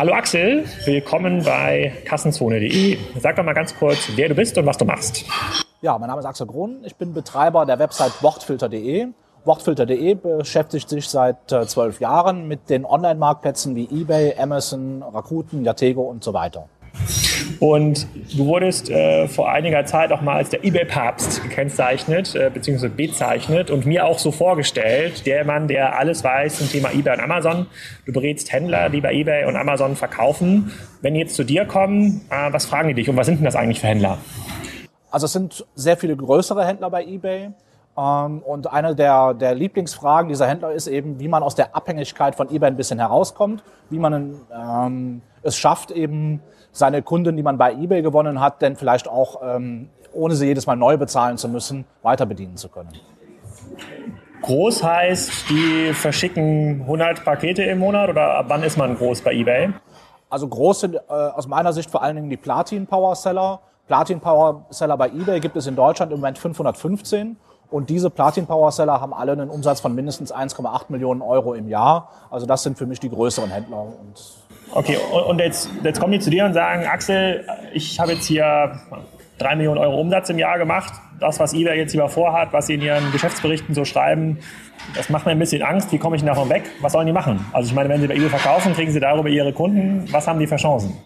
Hallo Axel, willkommen bei Kassenzone.de. Sag doch mal ganz kurz, wer du bist und was du machst. Ja, mein Name ist Axel Grun. Ich bin Betreiber der Website Wortfilter.de. Wortfilter.de beschäftigt sich seit äh, zwölf Jahren mit den Online-Marktplätzen wie eBay, Amazon, Rakuten, Yatego und so weiter. Und du wurdest äh, vor einiger Zeit auch mal als der eBay-Papst gekennzeichnet, äh, beziehungsweise bezeichnet und mir auch so vorgestellt, der Mann, der alles weiß zum Thema eBay und Amazon. Du berätst Händler, die bei eBay und Amazon verkaufen. Wenn die jetzt zu dir kommen, äh, was fragen die dich und was sind denn das eigentlich für Händler? Also es sind sehr viele größere Händler bei eBay. Ähm, und eine der, der Lieblingsfragen dieser Händler ist eben, wie man aus der Abhängigkeit von eBay ein bisschen herauskommt, wie man ähm, es schafft, eben seine Kunden, die man bei eBay gewonnen hat, denn vielleicht auch, ähm, ohne sie jedes Mal neu bezahlen zu müssen, weiter bedienen zu können. Groß heißt, die verschicken 100 Pakete im Monat oder ab wann ist man groß bei eBay? Also groß sind äh, aus meiner Sicht vor allen Dingen die Platin Power Seller. Platin Power Seller bei eBay gibt es in Deutschland im Moment 515 und diese Platin Power Seller haben alle einen Umsatz von mindestens 1,8 Millionen Euro im Jahr. Also das sind für mich die größeren Händler Okay, und jetzt, jetzt kommen die zu dir und sagen, Axel, ich habe jetzt hier drei Millionen Euro Umsatz im Jahr gemacht. Das, was eBay jetzt lieber vorhat, was sie in ihren Geschäftsberichten so schreiben, das macht mir ein bisschen Angst. Wie komme ich davon weg? Was sollen die machen? Also ich meine, wenn sie bei eBay verkaufen, kriegen sie darüber ihre Kunden. Was haben die für Chancen?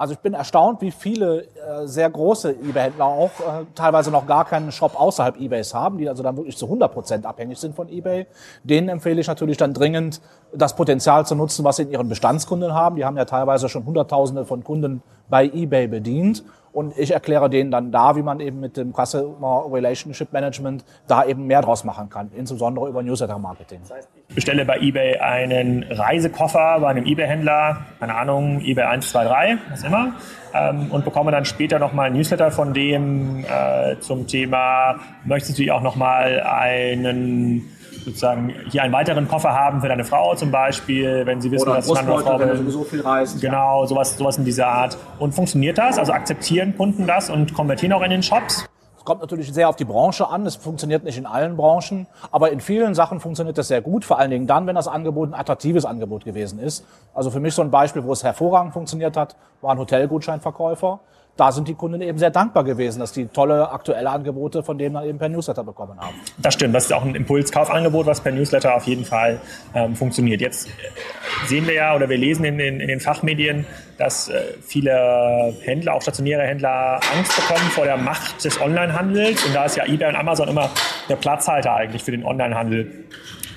Also ich bin erstaunt, wie viele äh, sehr große eBay-Händler auch äh, teilweise noch gar keinen Shop außerhalb eBays haben, die also dann wirklich zu 100 Prozent abhängig sind von eBay. Denen empfehle ich natürlich dann dringend, das Potenzial zu nutzen, was sie in ihren Bestandskunden haben. Die haben ja teilweise schon Hunderttausende von Kunden bei eBay bedient und ich erkläre denen dann da, wie man eben mit dem Customer Relationship Management da eben mehr draus machen kann, insbesondere über Newsletter-Marketing. Das heißt, ich bestelle bei eBay einen Reisekoffer bei einem eBay-Händler, keine Ahnung, eBay 123, was immer, ähm, und bekomme dann später nochmal ein Newsletter von dem äh, zum Thema, möchtest du auch nochmal einen sozusagen hier einen weiteren Koffer haben für deine Frau zum Beispiel, wenn sie wissen, Oder dass Mann oder Frau wenn sowieso viel reist. Genau, sowas, sowas in dieser Art. Und funktioniert das? Also akzeptieren Kunden das und konvertieren auch in den Shops? Es kommt natürlich sehr auf die Branche an. Es funktioniert nicht in allen Branchen, aber in vielen Sachen funktioniert das sehr gut. Vor allen Dingen dann, wenn das Angebot ein attraktives Angebot gewesen ist. Also für mich so ein Beispiel, wo es hervorragend funktioniert hat, war ein Hotelgutscheinverkäufer da sind die Kunden eben sehr dankbar gewesen, dass die tolle aktuelle Angebote von denen dann eben per Newsletter bekommen haben. Das stimmt, das ist auch ein Impulskaufangebot, was per Newsletter auf jeden Fall ähm, funktioniert. Jetzt sehen wir ja oder wir lesen in den, in den Fachmedien, dass äh, viele Händler, auch stationäre Händler, Angst bekommen vor der Macht des Onlinehandels. Und da ist ja eBay und Amazon immer der Platzhalter eigentlich für den Onlinehandel.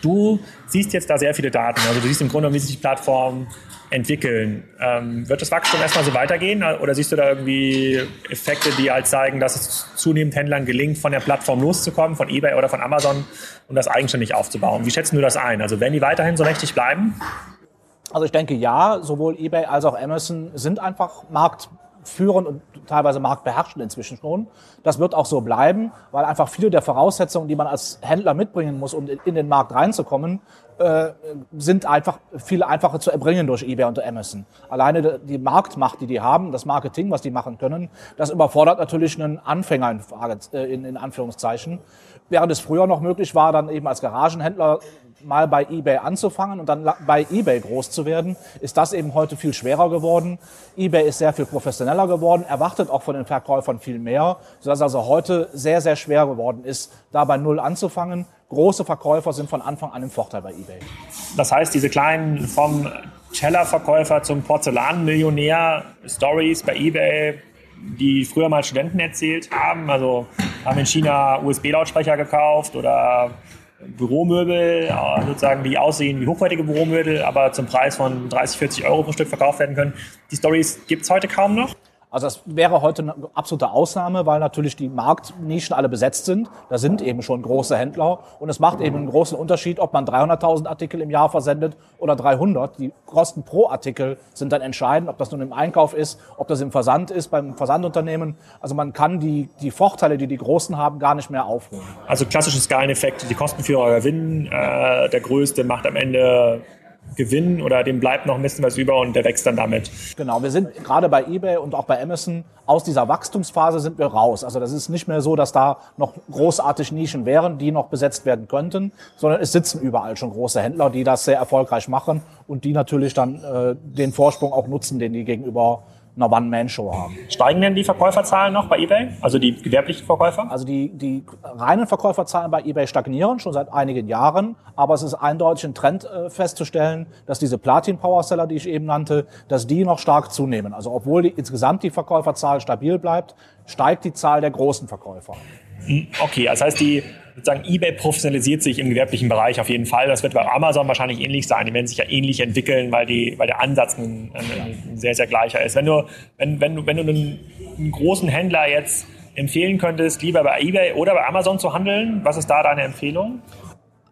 Du siehst jetzt da sehr viele Daten. Also du siehst im Grunde, wie sich die Plattform entwickeln. Ähm, wird das Wachstum erstmal so weitergehen oder siehst du da irgendwie Effekte, die halt zeigen, dass es zunehmend Händlern gelingt, von der Plattform loszukommen, von eBay oder von Amazon und das eigenständig aufzubauen? Wie schätzen du das ein? Also werden die weiterhin so mächtig bleiben? Also ich denke ja, sowohl eBay als auch Amazon sind einfach Markt führend und teilweise marktbeherrschend inzwischen schon. Das wird auch so bleiben, weil einfach viele der Voraussetzungen, die man als Händler mitbringen muss, um in den Markt reinzukommen, äh, sind einfach viel einfacher zu erbringen durch eBay und Amazon. Alleine die Marktmacht, die die haben, das Marketing, was die machen können, das überfordert natürlich einen Anfänger in, äh, Anführungszeichen. Während es früher noch möglich war, dann eben als Garagenhändler mal bei eBay anzufangen und dann bei eBay groß zu werden, ist das eben heute viel schwerer geworden. eBay ist sehr viel professioneller geworden, erwartet auch von den Verkäufern viel mehr, sodass also heute sehr, sehr schwer geworden ist, da bei Null anzufangen. Große Verkäufer sind von Anfang an im Vorteil bei eBay. Das heißt, diese kleinen vom Tellerverkäufer zum Porzellanmillionär Stories bei eBay, die früher mal Studenten erzählt haben, also haben in China USB-Lautsprecher gekauft oder Büromöbel, sozusagen, die aussehen wie hochwertige Büromöbel, aber zum Preis von 30, 40 Euro pro Stück verkauft werden können. Die Stories gibt es heute kaum noch. Also das wäre heute eine absolute Ausnahme, weil natürlich die Marktnischen alle besetzt sind. Da sind eben schon große Händler und es macht eben einen großen Unterschied, ob man 300.000 Artikel im Jahr versendet oder 300. Die Kosten pro Artikel sind dann entscheidend, ob das nun im Einkauf ist, ob das im Versand ist, beim Versandunternehmen. Also man kann die, die Vorteile, die die Großen haben, gar nicht mehr aufholen. Also klassische Skaleneffekte, die Kostenführer gewinnen. Äh, der Größte macht am Ende Gewinn oder dem bleibt noch ein bisschen was über und der wächst dann damit. Genau, wir sind gerade bei eBay und auch bei Amazon aus dieser Wachstumsphase sind wir raus. Also das ist nicht mehr so, dass da noch großartig Nischen wären, die noch besetzt werden könnten, sondern es sitzen überall schon große Händler, die das sehr erfolgreich machen und die natürlich dann äh, den Vorsprung auch nutzen, den die gegenüber einer One-Man-Show haben. Steigen denn die Verkäuferzahlen noch bei eBay? Also die gewerblichen Verkäufer? Also die, die reinen Verkäuferzahlen bei eBay stagnieren schon seit einigen Jahren, aber es ist eindeutig ein Trend äh, festzustellen, dass diese Platin-Power-Seller, die ich eben nannte, dass die noch stark zunehmen. Also obwohl die, insgesamt die Verkäuferzahl stabil bleibt, steigt die Zahl der großen Verkäufer. Hm, okay, das heißt, die sozusagen eBay professionalisiert sich im gewerblichen Bereich auf jeden Fall. Das wird bei Amazon wahrscheinlich ähnlich sein. Die werden sich ja ähnlich entwickeln, weil, die, weil der Ansatz ein, ein sehr, sehr gleicher ist. Wenn du, wenn, wenn wenn du einen, einen großen Händler jetzt empfehlen könntest, lieber bei eBay oder bei Amazon zu handeln, was ist da deine Empfehlung?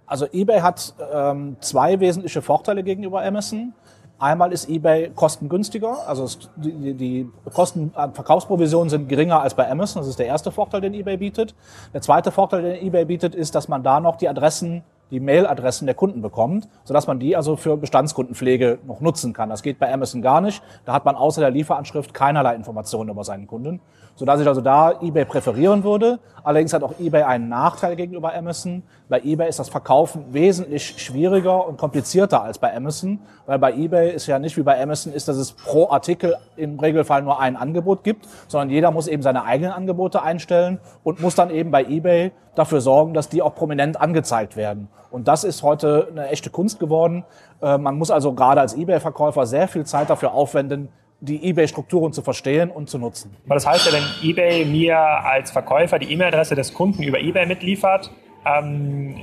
Also eBay hat ähm, zwei wesentliche Vorteile gegenüber Amazon. Einmal ist eBay kostengünstiger, also die, Kosten an Verkaufsprovisionen sind geringer als bei Amazon. Das ist der erste Vorteil, den eBay bietet. Der zweite Vorteil, den eBay bietet, ist, dass man da noch die Adressen die Mailadressen der Kunden bekommt, sodass man die also für Bestandskundenpflege noch nutzen kann. Das geht bei Amazon gar nicht. Da hat man außer der Lieferanschrift keinerlei Informationen über seinen Kunden, sodass ich also da eBay präferieren würde. Allerdings hat auch eBay einen Nachteil gegenüber Amazon. Bei eBay ist das Verkaufen wesentlich schwieriger und komplizierter als bei Amazon, weil bei eBay ist ja nicht wie bei Amazon ist, dass es pro Artikel im Regelfall nur ein Angebot gibt, sondern jeder muss eben seine eigenen Angebote einstellen und muss dann eben bei eBay dafür sorgen, dass die auch prominent angezeigt werden. Und das ist heute eine echte Kunst geworden. Äh, man muss also gerade als eBay-Verkäufer sehr viel Zeit dafür aufwenden, die eBay-Strukturen zu verstehen und zu nutzen. Aber das heißt ja, wenn eBay mir als Verkäufer die E-Mail-Adresse des Kunden über eBay mitliefert, ähm,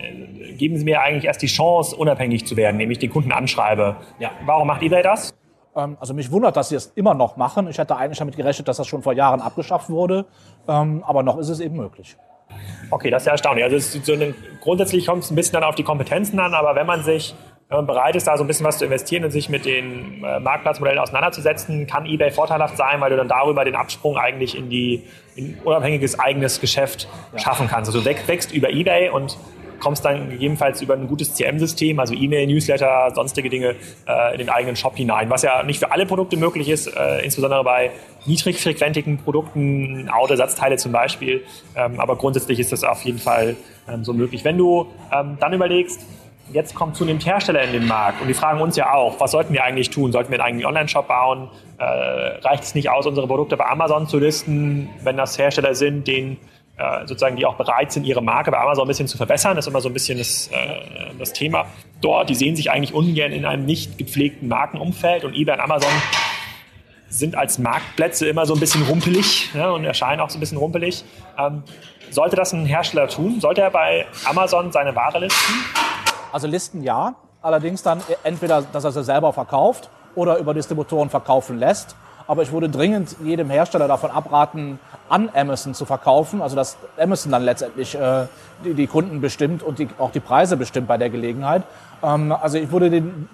geben Sie mir eigentlich erst die Chance, unabhängig zu werden, nämlich den Kunden anschreibe. Ja. Warum macht eBay das? Ähm, also mich wundert, dass sie es immer noch machen. Ich hätte eigentlich damit gerechnet, dass das schon vor Jahren abgeschafft wurde. Ähm, aber noch ist es eben möglich. Okay, das ist ja erstaunlich. Also so eine, grundsätzlich kommt es ein bisschen dann auf die Kompetenzen an, aber wenn man sich wenn man bereit ist, da so ein bisschen was zu investieren und sich mit den äh, Marktplatzmodellen auseinanderzusetzen, kann eBay vorteilhaft sein, weil du dann darüber den Absprung eigentlich in die in unabhängiges eigenes Geschäft ja. schaffen kannst. Also du wächst über eBay und kommst dann gegebenenfalls über ein gutes CM-System, also E-Mail, Newsletter, sonstige Dinge äh, in den eigenen Shop hinein, was ja nicht für alle Produkte möglich ist, äh, insbesondere bei niedrigfrequentigen Produkten, Autoersatzteile zum Beispiel. Ähm, aber grundsätzlich ist das auf jeden Fall ähm, so möglich. Wenn du ähm, dann überlegst, jetzt kommt zunehmend Hersteller in den Markt und die fragen uns ja auch, was sollten wir eigentlich tun? Sollten wir einen eigenen Online-Shop bauen? Äh, reicht es nicht aus, unsere Produkte bei Amazon zu listen, wenn das Hersteller sind, denen äh, sozusagen, die auch bereit sind, ihre Marke bei Amazon ein bisschen zu verbessern. Das ist immer so ein bisschen das, äh, das Thema dort. Die sehen sich eigentlich ungern in einem nicht gepflegten Markenumfeld und eBay und Amazon sind als Marktplätze immer so ein bisschen rumpelig ja, und erscheinen auch so ein bisschen rumpelig. Ähm, sollte das ein Hersteller tun? Sollte er bei Amazon seine Ware listen? Also listen ja, allerdings dann entweder, dass er sie selber verkauft oder über Distributoren verkaufen lässt. Aber ich würde dringend jedem Hersteller davon abraten, an Amazon zu verkaufen. Also dass Amazon dann letztendlich äh, die, die, Kunden bestimmt und die, auch die Preise bestimmt bei der Gelegenheit. Ähm, also ich würde den,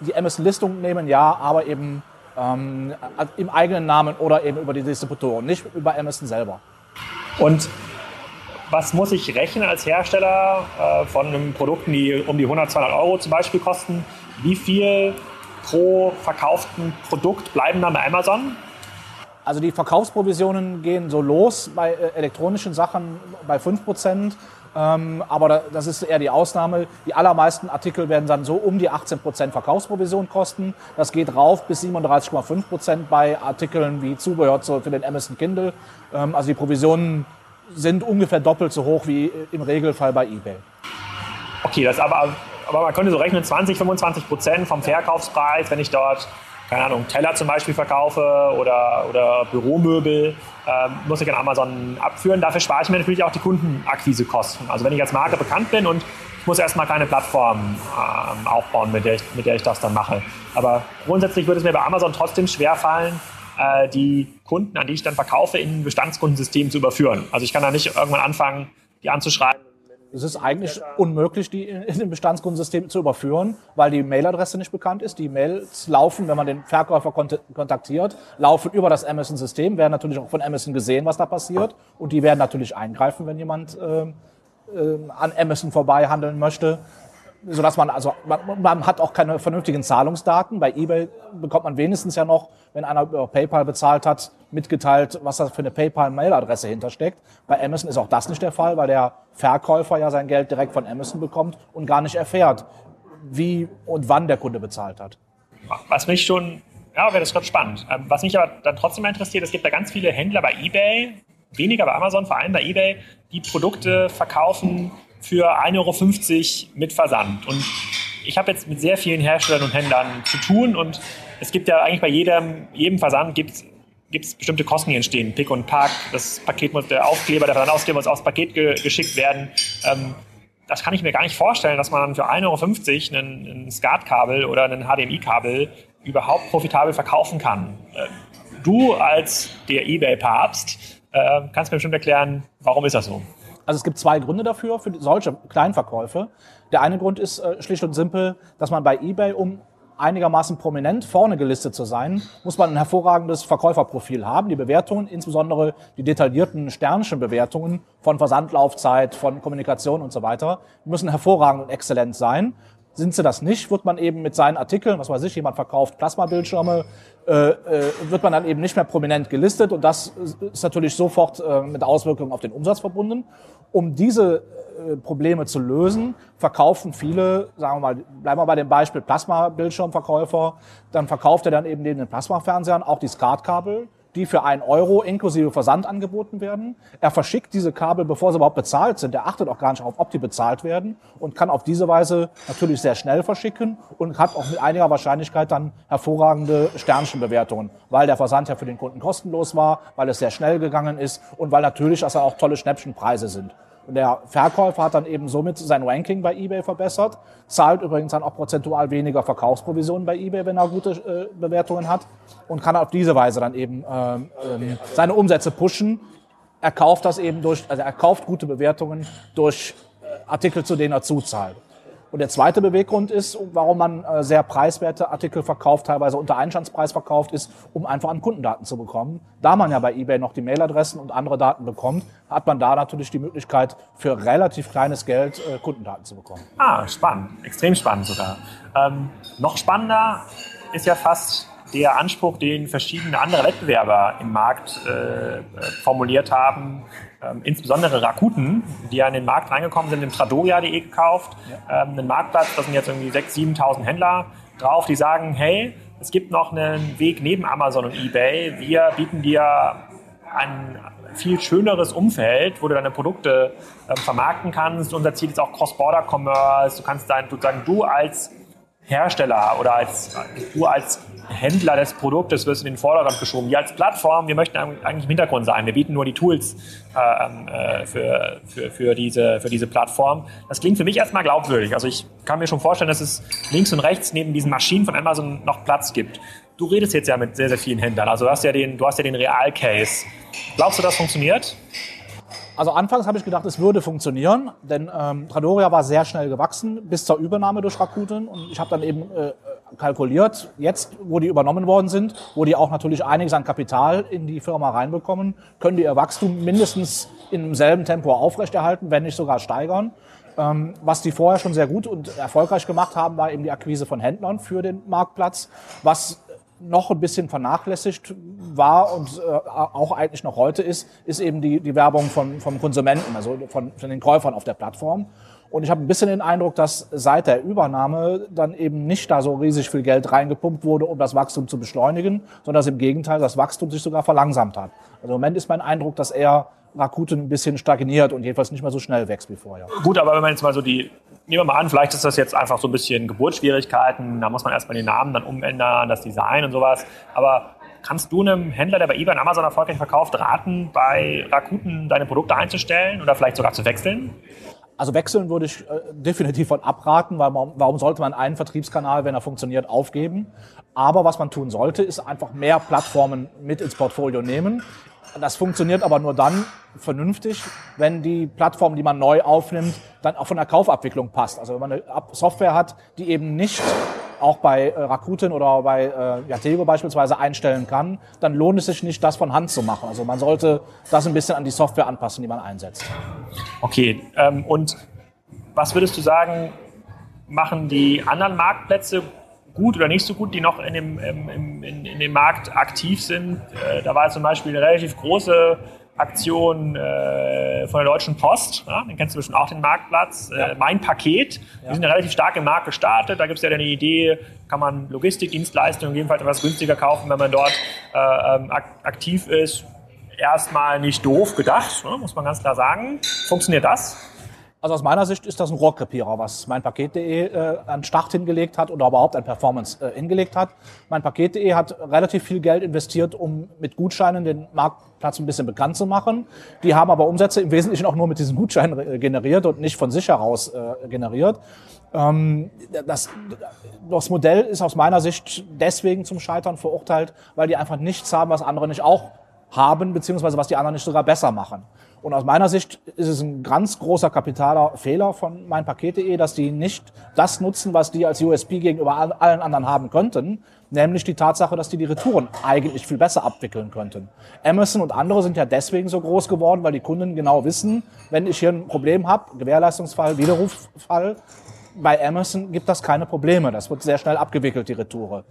die Amazon-Listung nehmen, ja, aber eben ähm, im eigenen Namen oder eben über die Distributoren, nicht über Amazon selber. Und was muss ich rechnen als Hersteller äh, von Produkten, die um die 100, 200 Euro zum Beispiel kosten? Wie viel pro verkauften Produkt bleiben dann bei Amazon? Also die Verkaufsprovisionen gehen so los bei äh, elektronischen Sachen bei 5%. Ähm, aber das ist eher die Ausnahme. Die allermeisten Artikel werden dann so um die 18% Verkaufsprovision kosten. Das geht rauf bis 37,5% bei Artikeln wie Zubehör für den Amazon Kindle. Ähm, also die Provisionen sind ungefähr doppelt so hoch wie im Regelfall bei eBay. Okay, das aber aber man könnte so rechnen, 20, 25 Prozent vom Verkaufspreis, wenn ich dort, keine Ahnung, Teller zum Beispiel verkaufe oder, oder Büromöbel, ähm, muss ich an Amazon abführen. Dafür spare ich mir natürlich auch die Kundenakquisekosten. Also wenn ich als Marke bekannt bin und ich muss erstmal keine Plattform ähm, aufbauen, mit der, ich, mit der ich das dann mache. Aber grundsätzlich würde es mir bei Amazon trotzdem schwerfallen, äh, die Kunden, an die ich dann verkaufe, in ein Bestandskundensystem zu überführen. Also ich kann da nicht irgendwann anfangen, die anzuschreiben es ist eigentlich unmöglich, die in dem Bestandskundensystem zu überführen, weil die Mailadresse nicht bekannt ist. Die Mails laufen, wenn man den Verkäufer kontaktiert, laufen über das Amazon-System, werden natürlich auch von Amazon gesehen, was da passiert. Und die werden natürlich eingreifen, wenn jemand äh, äh, an Amazon vorbei handeln möchte. Sodass man, also man, man, hat auch keine vernünftigen Zahlungsdaten. Bei eBay bekommt man wenigstens ja noch, wenn einer über PayPal bezahlt hat, mitgeteilt, was da für eine PayPal-Mailadresse hintersteckt. Bei Amazon ist auch das nicht der Fall, weil der Verkäufer ja sein Geld direkt von Amazon bekommt und gar nicht erfährt, wie und wann der Kunde bezahlt hat. Was mich schon, ja, wäre das gerade spannend. Ähm, was mich aber dann trotzdem interessiert, es gibt da ganz viele Händler bei eBay, weniger bei Amazon, vor allem bei eBay, die Produkte verkaufen für 1,50 Euro mit Versand. Und ich habe jetzt mit sehr vielen Herstellern und Händlern zu tun und es gibt ja eigentlich bei jedem, jedem Versand gibt es bestimmte Kosten, die entstehen. Pick und Pack, das Paket muss, der Aufkleber, der Versandaufkleber muss aufs Paket ge geschickt werden. Ähm, das kann ich mir gar nicht vorstellen, dass man für 1,50 Euro ein, ein SCART-Kabel oder ein HDMI-Kabel überhaupt profitabel verkaufen kann. Äh, du als der eBay-Papst äh, kannst mir bestimmt erklären, warum ist das so? Also es gibt zwei Gründe dafür, für solche Kleinverkäufe. Der eine Grund ist äh, schlicht und simpel, dass man bei eBay, um einigermaßen prominent vorne gelistet zu sein, muss man ein hervorragendes Verkäuferprofil haben. Die Bewertungen, insbesondere die detaillierten Sternchen-Bewertungen von Versandlaufzeit, von Kommunikation und so weiter, müssen hervorragend und exzellent sein. Sind sie das nicht, wird man eben mit seinen Artikeln, was weiß ich, jemand verkauft Plasmabildschirme, äh, äh, wird man dann eben nicht mehr prominent gelistet. Und das ist natürlich sofort äh, mit Auswirkungen auf den Umsatz verbunden. Um diese äh, Probleme zu lösen, verkaufen viele, sagen wir mal, bleiben wir bei dem Beispiel Plasma-Bildschirmverkäufer, dann verkauft er dann eben neben den Plasma-Fernsehern auch die SCART-Kabel, die für ein Euro inklusive Versand angeboten werden. Er verschickt diese Kabel, bevor sie überhaupt bezahlt sind. Er achtet auch gar nicht auf, ob die bezahlt werden und kann auf diese Weise natürlich sehr schnell verschicken und hat auch mit einiger Wahrscheinlichkeit dann hervorragende Sternchenbewertungen, weil der Versand ja für den Kunden kostenlos war, weil es sehr schnell gegangen ist und weil natürlich also auch tolle Schnäppchenpreise sind. Und der Verkäufer hat dann eben somit sein Ranking bei eBay verbessert, zahlt übrigens dann auch prozentual weniger Verkaufsprovisionen bei eBay, wenn er gute äh, Bewertungen hat und kann auf diese Weise dann eben äh, äh, seine Umsätze pushen. Er kauft das eben durch, also er kauft gute Bewertungen durch äh, Artikel, zu denen er zuzahlt. Und der zweite Beweggrund ist, warum man äh, sehr preiswerte Artikel verkauft, teilweise unter Einstandspreis verkauft, ist, um einfach an Kundendaten zu bekommen. Da man ja bei eBay noch die Mailadressen und andere Daten bekommt, hat man da natürlich die Möglichkeit, für relativ kleines Geld äh, Kundendaten zu bekommen. Ah, spannend. Extrem spannend sogar. Ähm, noch spannender ist ja fast der Anspruch, den verschiedene andere Wettbewerber im Markt äh, formuliert haben, ähm, insbesondere Rakuten, die ja in den Markt reingekommen sind, im Tradoria.de gekauft, ja. ähm, einen Marktplatz, da sind jetzt irgendwie 6.000, 7.000 Händler drauf, die sagen, hey, es gibt noch einen Weg neben Amazon und eBay, wir bieten dir ein viel schöneres Umfeld, wo du deine Produkte äh, vermarkten kannst. Unser Ziel ist auch Cross-Border-Commerce. Du kannst dein, sozusagen du als Hersteller oder als du als Händler des Produktes wirst in den Vordergrund geschoben. Wir als Plattform, wir möchten eigentlich im Hintergrund sein. Wir bieten nur die Tools äh, äh, für, für, für, diese, für diese Plattform. Das klingt für mich erstmal glaubwürdig. Also ich kann mir schon vorstellen, dass es links und rechts neben diesen Maschinen von Amazon noch Platz gibt. Du redest jetzt ja mit sehr, sehr vielen Händlern. Also du hast ja den, du ja den Real-Case. Glaubst du, das funktioniert? Also anfangs habe ich gedacht, es würde funktionieren, denn ähm, Tradoria war sehr schnell gewachsen bis zur Übernahme durch Rakuten und ich habe dann eben äh, kalkuliert, jetzt, wo die übernommen worden sind, wo die auch natürlich einiges an Kapital in die Firma reinbekommen, können die ihr Wachstum mindestens in selben Tempo aufrechterhalten, wenn nicht sogar steigern. Ähm, was die vorher schon sehr gut und erfolgreich gemacht haben, war eben die Akquise von Händlern für den Marktplatz, was noch ein bisschen vernachlässigt war und äh, auch eigentlich noch heute ist, ist eben die, die Werbung von, vom Konsumenten, also von, von den Käufern auf der Plattform. Und ich habe ein bisschen den Eindruck, dass seit der Übernahme dann eben nicht da so riesig viel Geld reingepumpt wurde, um das Wachstum zu beschleunigen, sondern dass im Gegenteil das Wachstum sich sogar verlangsamt hat. Also im Moment ist mein Eindruck, dass er Rakuten ein bisschen stagniert und jedenfalls nicht mehr so schnell wächst wie vorher. Gut, aber wenn man jetzt mal so die, nehmen wir mal an, vielleicht ist das jetzt einfach so ein bisschen Geburtsschwierigkeiten, da muss man erstmal den Namen dann umändern, das Design und sowas. Aber kannst du einem Händler, der bei eBay und Amazon erfolgreich verkauft, raten, bei Rakuten deine Produkte einzustellen oder vielleicht sogar zu wechseln? Also wechseln würde ich äh, definitiv von abraten, weil man, warum sollte man einen Vertriebskanal, wenn er funktioniert, aufgeben? Aber was man tun sollte, ist einfach mehr Plattformen mit ins Portfolio nehmen. Das funktioniert aber nur dann vernünftig, wenn die Plattform, die man neu aufnimmt, dann auch von der Kaufabwicklung passt. Also wenn man eine Software hat, die eben nicht auch bei äh, Rakuten oder bei äh, Yatego beispielsweise einstellen kann, dann lohnt es sich nicht, das von Hand zu machen. Also man sollte das ein bisschen an die Software anpassen, die man einsetzt. Okay, ähm, und was würdest du sagen, machen die anderen Marktplätze gut oder nicht so gut, die noch in dem, in, in, in dem Markt aktiv sind. Äh, da war zum Beispiel eine relativ große Aktion äh, von der Deutschen Post, ja, den kennst du bestimmt auch, den Marktplatz, äh, ja. äh, Mein Paket. Ja. Die sind relativ stark im Markt gestartet. Da gibt es ja eine Idee, kann man Logistikdienstleistungen jedenfalls etwas günstiger kaufen, wenn man dort äh, ähm, aktiv ist. Erstmal nicht doof gedacht, ne, muss man ganz klar sagen. Funktioniert das? Also aus meiner Sicht ist das ein Rohrkrepierer, was mein Paket.de äh, an Start hingelegt hat oder überhaupt an Performance äh, hingelegt hat. Mein Paket.de hat relativ viel Geld investiert, um mit Gutscheinen den Marktplatz ein bisschen bekannt zu machen. Die haben aber Umsätze im Wesentlichen auch nur mit diesen Gutscheinen äh, generiert und nicht von sich heraus äh, generiert. Ähm, das, das Modell ist aus meiner Sicht deswegen zum Scheitern verurteilt, weil die einfach nichts haben, was andere nicht auch haben, beziehungsweise was die anderen nicht sogar besser machen. Und aus meiner Sicht ist es ein ganz großer kapitaler Fehler von meinpaket.de, dass die nicht das nutzen, was die als USP gegenüber allen anderen haben könnten, nämlich die Tatsache, dass die die Retouren eigentlich viel besser abwickeln könnten. Amazon und andere sind ja deswegen so groß geworden, weil die Kunden genau wissen, wenn ich hier ein Problem habe, Gewährleistungsfall, Widerruffall, bei Amazon gibt das keine Probleme. Das wird sehr schnell abgewickelt, die Retoure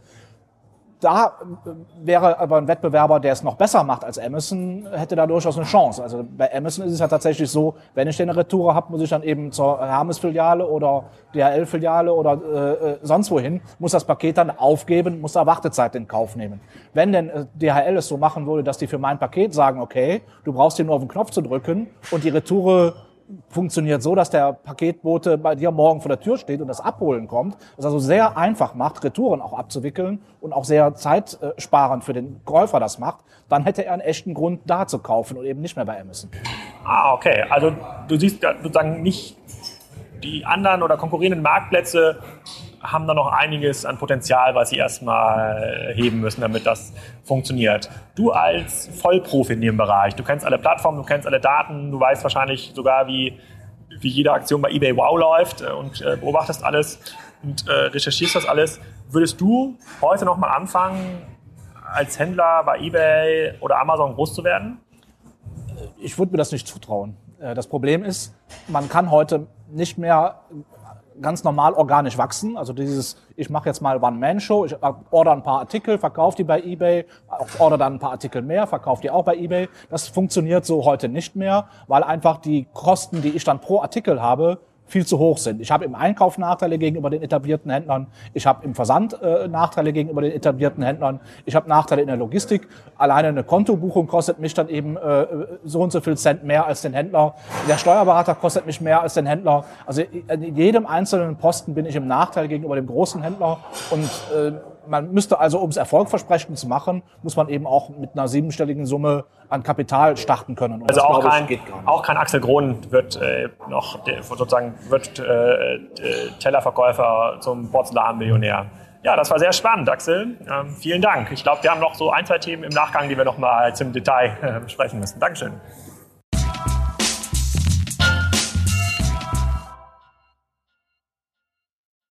da äh, wäre aber ein Wettbewerber, der es noch besser macht als Amazon, hätte da durchaus eine Chance. Also bei Amazon ist es ja tatsächlich so, wenn ich eine Retour habe, muss ich dann eben zur Hermes-Filiale oder DHL-Filiale oder äh, äh, sonst wohin, muss das Paket dann aufgeben, muss da Wartezeit in Kauf nehmen. Wenn denn äh, DHL es so machen würde, dass die für mein Paket sagen, okay, du brauchst hier nur auf den Knopf zu drücken und die Retour funktioniert so, dass der Paketbote bei dir morgen vor der Tür steht und das Abholen kommt. Das also sehr einfach macht, Retouren auch abzuwickeln und auch sehr zeitsparend für den Käufer das macht. Dann hätte er einen echten Grund, da zu kaufen und eben nicht mehr bei Amazon. Ah, okay. Also du siehst sozusagen nicht die anderen oder konkurrierenden Marktplätze haben da noch einiges an Potenzial, was sie erstmal heben müssen, damit das funktioniert. Du als Vollprofi in dem Bereich, du kennst alle Plattformen, du kennst alle Daten, du weißt wahrscheinlich sogar, wie, wie jede Aktion bei eBay Wow läuft äh, und äh, beobachtest alles und äh, recherchierst das alles. Würdest du heute noch mal anfangen, als Händler bei eBay oder Amazon groß zu werden? Ich würde mir das nicht zutrauen. Äh, das Problem ist, man kann heute nicht mehr ganz normal organisch wachsen. Also dieses, ich mache jetzt mal One-Man-Show, ich order ein paar Artikel, verkaufe die bei eBay, order dann ein paar Artikel mehr, verkaufe die auch bei eBay. Das funktioniert so heute nicht mehr, weil einfach die Kosten, die ich dann pro Artikel habe, viel zu hoch sind. Ich habe im Einkauf Nachteile gegenüber den etablierten Händlern. Ich habe im Versand äh, Nachteile gegenüber den etablierten Händlern. Ich habe Nachteile in der Logistik. Alleine eine Kontobuchung kostet mich dann eben äh, so und so viel Cent mehr als den Händler. Der Steuerberater kostet mich mehr als den Händler. Also in jedem einzelnen Posten bin ich im Nachteil gegenüber dem großen Händler und äh, man müsste also, um es erfolgversprechend zu machen, muss man eben auch mit einer siebenstelligen Summe an Kapital starten können. Und also das, auch, kein, auch kein Axel Krohn wird äh, noch sozusagen wird äh, äh, Tellerverkäufer zum Porzellanmillionär. Ja, das war sehr spannend, Axel. Ähm, vielen Dank. Ich glaube, wir haben noch so ein, zwei Themen im Nachgang, die wir noch mal zum Detail äh, besprechen müssen. Dankeschön.